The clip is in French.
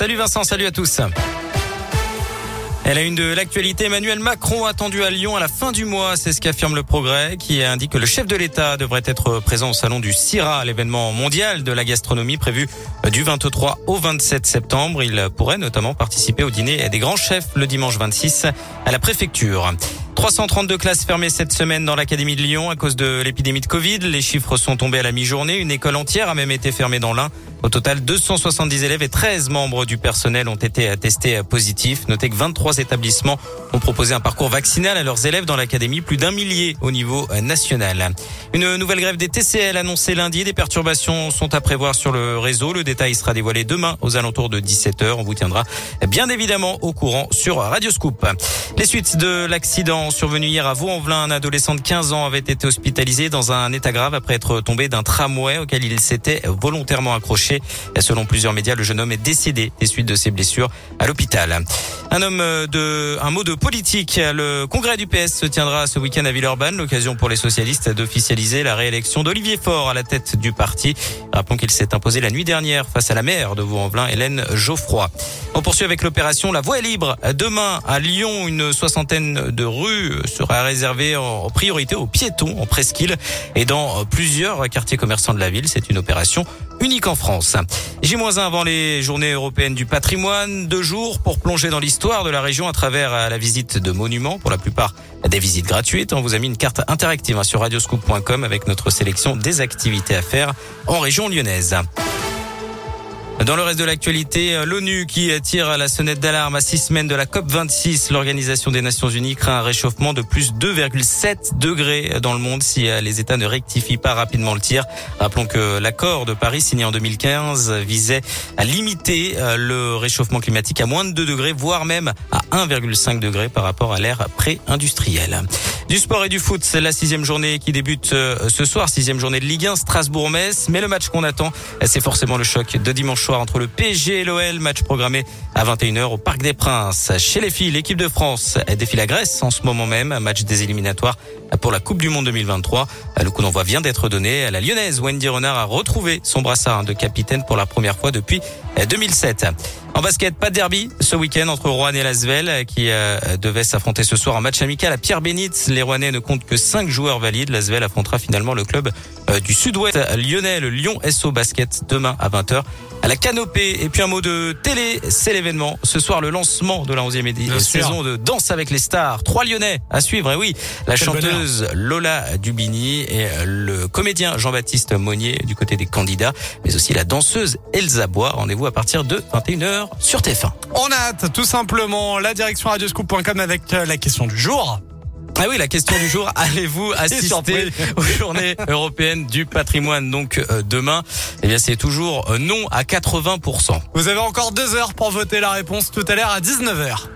Salut Vincent, salut à tous. Elle a une de l'actualité. Emmanuel Macron attendu à Lyon à la fin du mois. C'est ce qu'affirme le progrès qui indique que le chef de l'État devrait être présent au salon du CIRA, l'événement mondial de la gastronomie prévu du 23 au 27 septembre. Il pourrait notamment participer au dîner des grands chefs le dimanche 26 à la préfecture. 332 classes fermées cette semaine dans l'Académie de Lyon à cause de l'épidémie de Covid. Les chiffres sont tombés à la mi-journée. Une école entière a même été fermée dans l'Ain. Au total, 270 élèves et 13 membres du personnel ont été testés positifs. Notez que 23 établissements ont proposé un parcours vaccinal à leurs élèves dans l'académie, plus d'un millier au niveau national. Une nouvelle grève des TCL annoncée lundi. Des perturbations sont à prévoir sur le réseau. Le détail sera dévoilé demain aux alentours de 17h. On vous tiendra bien évidemment au courant sur Radio Scoop. Les suites de l'accident survenu hier à Vaux-en-Velin, un adolescent de 15 ans avait été hospitalisé dans un état grave après être tombé d'un tramway auquel il s'était volontairement accroché. Selon plusieurs médias, le jeune homme est décédé des suites de ses blessures à l'hôpital. Un homme de, un mot de politique. Le congrès du PS se tiendra ce week-end à Villeurbanne. L'occasion pour les socialistes d'officialiser la réélection d'Olivier Faure à la tête du parti. Rappelons qu'il s'est imposé la nuit dernière face à la maire de Vaux-en-Velin, Hélène Geoffroy. On poursuit avec l'opération La Voie libre. Demain, à Lyon, une soixantaine de rues sera réservée en priorité aux piétons en presqu'île et dans plusieurs quartiers commerçants de la ville. C'est une opération unique en France. J-1 avant les journées européennes du patrimoine, deux jours pour plonger dans l'histoire de la région à travers la visite de monuments, pour la plupart des visites gratuites. On vous a mis une carte interactive hein, sur radioscoop.com avec notre sélection des activités à faire en région lyonnaise. Dans le reste de l'actualité, euh, l'ONU qui tire la sonnette d'alarme à six semaines de la COP26. L'Organisation des Nations Unies craint un réchauffement de plus 2,7 degrés dans le monde si euh, les États ne rectifient pas rapidement le tir. Rappelons que l'accord de Paris signé en 2015 visait à limiter euh, le réchauffement climatique à moins de 2 degrés, voire même à 1,5 degrés par rapport à l'ère pré-industrielle. Du sport et du foot, c'est la sixième journée qui débute ce soir, sixième journée de Ligue 1, Strasbourg-Metz. Mais le match qu'on attend, c'est forcément le choc de dimanche entre le PSG et l'OL. Match programmé à 21h au Parc des Princes. Chez les filles, l'équipe de France défie la Grèce en ce moment même. Match des éliminatoires pour la Coupe du Monde 2023. Le coup d'envoi vient d'être donné. La lyonnaise Wendy Renard a retrouvé son brassard de capitaine pour la première fois depuis 2007. En basket, pas de derby ce week-end entre Rouen et Lasvel qui euh, devait s'affronter ce soir en match amical à Pierre Bénitz. Les Rouennais ne comptent que 5 joueurs valides. Lasvel affrontera finalement le club euh, du sud-ouest lyonnais, le Lyon SO Basket, demain à 20h à la canopée. Et puis un mot de télé, c'est l'événement. Ce soir, le lancement de la 11e saison de Danse avec les stars. Trois Lyonnais à suivre. Et oui, la chanteuse Lola Dubini et le comédien Jean-Baptiste Monnier du côté des candidats, mais aussi la danseuse Elsa Bois. Rendez-vous à partir de 21h sur TF1. On hâte, tout simplement, la direction radioscoop.com avec euh, la question du jour. Ah oui, la question du jour, allez-vous assister aux journées européennes du patrimoine donc euh, demain? Eh bien c'est toujours euh, non à 80%. Vous avez encore deux heures pour voter la réponse tout à l'heure à 19h.